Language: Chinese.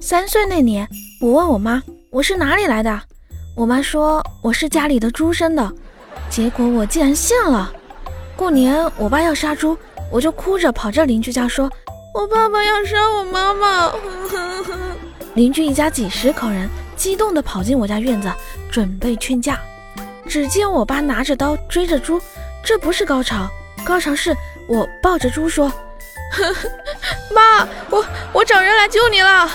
三岁那年，我问我妈我是哪里来的。我妈说我是家里的猪生的，结果我竟然信了。过年我爸要杀猪，我就哭着跑这邻居家，说我爸爸要杀我妈妈。邻居一家几十口人激动地跑进我家院子准备劝架，只见我爸拿着刀追着猪。这不是高潮，高潮是我抱着猪说：‘ 妈，我我找人来救你了’。